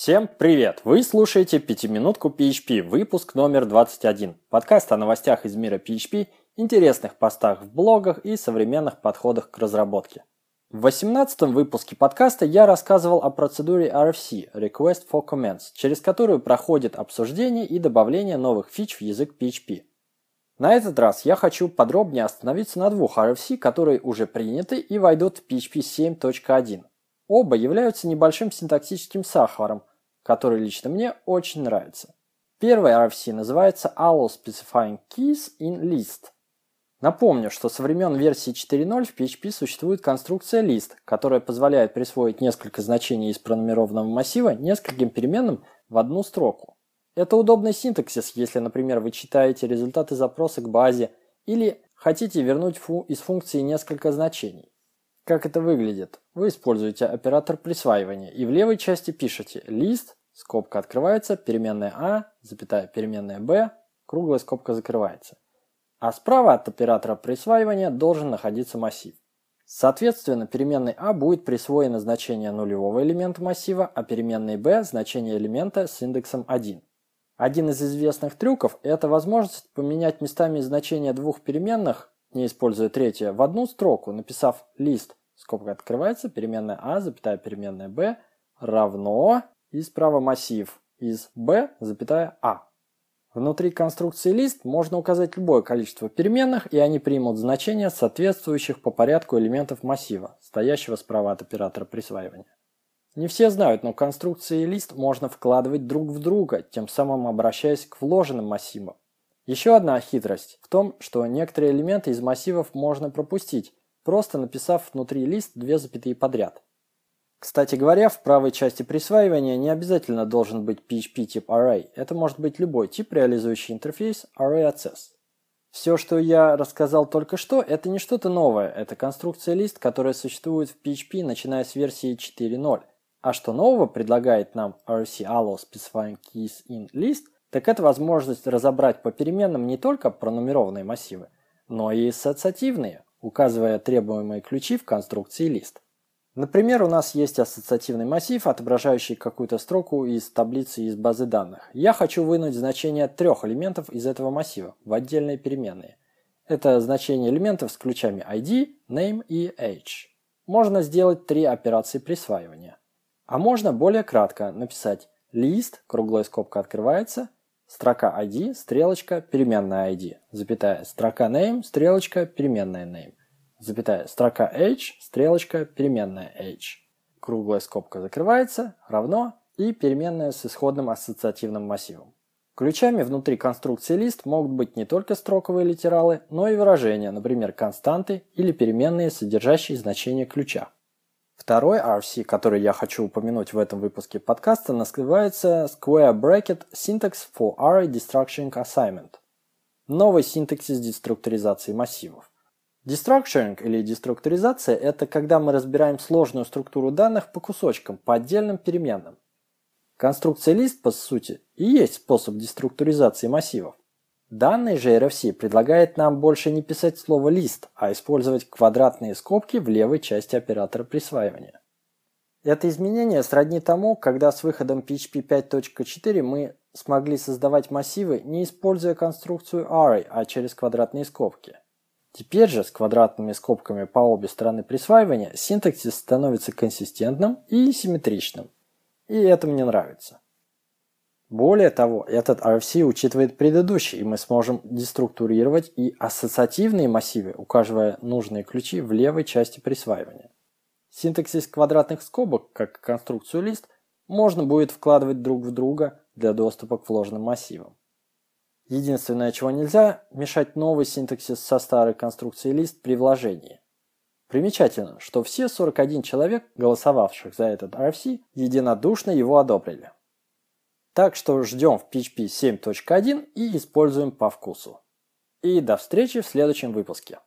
Всем привет! Вы слушаете «Пятиминутку PHP», выпуск номер 21. Подкаст о новостях из мира PHP, интересных постах в блогах и современных подходах к разработке. В 18 выпуске подкаста я рассказывал о процедуре RFC – Request for Comments, через которую проходит обсуждение и добавление новых фич в язык PHP. На этот раз я хочу подробнее остановиться на двух RFC, которые уже приняты и войдут в PHP 7.1. Оба являются небольшим синтаксическим сахаром, который лично мне очень нравится. Первый RFC называется Allow Specifying Keys in List. Напомню, что со времен версии 4.0 в PHP существует конструкция list, которая позволяет присвоить несколько значений из пронумерованного массива нескольким переменным в одну строку. Это удобный синтаксис, если, например, вы читаете результаты запроса к базе или хотите вернуть фу из функции несколько значений. Как это выглядит? Вы используете оператор присваивания и в левой части пишете list, скобка открывается, переменная a, запятая переменная b, круглая скобка закрывается. А справа от оператора присваивания должен находиться массив. Соответственно, переменной a будет присвоено значение нулевого элемента массива, а переменной b – значение элемента с индексом 1. Один из известных трюков – это возможность поменять местами значения двух переменных, не используя третье, в одну строку, написав list скобка открывается, переменная а, запятая переменная b равно и справа массив из b, запятая а. Внутри конструкции лист можно указать любое количество переменных, и они примут значения, соответствующих по порядку элементов массива, стоящего справа от оператора присваивания. Не все знают, но конструкции лист можно вкладывать друг в друга, тем самым обращаясь к вложенным массивам. Еще одна хитрость в том, что некоторые элементы из массивов можно пропустить, просто написав внутри лист две запятые подряд. Кстати говоря, в правой части присваивания не обязательно должен быть PHP тип Array. Это может быть любой тип, реализующий интерфейс Array Access. Все, что я рассказал только что, это не что-то новое. Это конструкция лист, которая существует в PHP, начиная с версии 4.0. А что нового предлагает нам RC Allow Specifying Keys in List, так это возможность разобрать по переменным не только пронумерованные массивы, но и ассоциативные указывая требуемые ключи в конструкции лист. Например, у нас есть ассоциативный массив, отображающий какую-то строку из таблицы из базы данных. Я хочу вынуть значение трех элементов из этого массива в отдельные переменные. Это значение элементов с ключами ID, Name и Age. Можно сделать три операции присваивания. А можно более кратко написать list, круглая скобка открывается, строка ID, стрелочка, переменная ID, запятая, строка name, стрелочка, переменная name, запятая, строка h, стрелочка, переменная h. Круглая скобка закрывается, равно и переменная с исходным ассоциативным массивом. Ключами внутри конструкции лист могут быть не только строковые литералы, но и выражения, например, константы или переменные, содержащие значение ключа. Второй RC, который я хочу упомянуть в этом выпуске подкаста, называется Square Bracket Syntax for Array Destructuring Assignment. Новый синтаксис деструктуризации массивов. Destructuring или деструктуризация – это когда мы разбираем сложную структуру данных по кусочкам, по отдельным переменным. Конструкция лист, по сути, и есть способ деструктуризации массивов. Данный же RFC предлагает нам больше не писать слово «лист», а использовать квадратные скобки в левой части оператора присваивания. Это изменение сродни тому, когда с выходом PHP 5.4 мы смогли создавать массивы, не используя конструкцию array, а через квадратные скобки. Теперь же с квадратными скобками по обе стороны присваивания синтаксис становится консистентным и симметричным. И это мне нравится. Более того, этот RFC учитывает предыдущий, и мы сможем деструктурировать и ассоциативные массивы, указывая нужные ключи в левой части присваивания. Синтаксис квадратных скобок, как конструкцию лист, можно будет вкладывать друг в друга для доступа к вложенным массивам. Единственное, чего нельзя, мешать новый синтаксис со старой конструкцией лист при вложении. Примечательно, что все 41 человек, голосовавших за этот RFC, единодушно его одобрили. Так что ждем в PHP 7.1 и используем по вкусу. И до встречи в следующем выпуске.